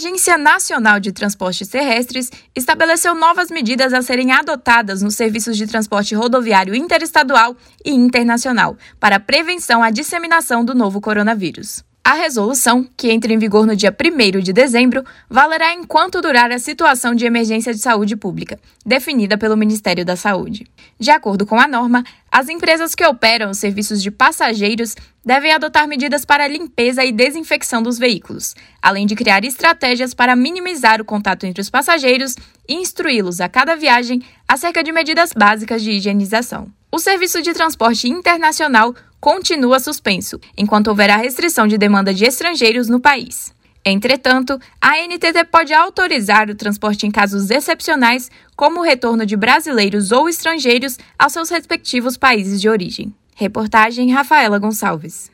Agência Nacional de Transportes Terrestres estabeleceu novas medidas a serem adotadas nos serviços de transporte rodoviário interestadual e internacional para prevenção à disseminação do novo coronavírus. A resolução, que entra em vigor no dia 1 de dezembro, valerá enquanto durar a situação de emergência de saúde pública, definida pelo Ministério da Saúde. De acordo com a norma, as empresas que operam os serviços de passageiros devem adotar medidas para limpeza e desinfecção dos veículos, além de criar estratégias para minimizar o contato entre os passageiros e instruí-los a cada viagem acerca de medidas básicas de higienização. O serviço de transporte internacional continua suspenso, enquanto houver a restrição de demanda de estrangeiros no país. Entretanto, a NTT pode autorizar o transporte em casos excepcionais, como o retorno de brasileiros ou estrangeiros aos seus respectivos países de origem. Reportagem Rafaela Gonçalves.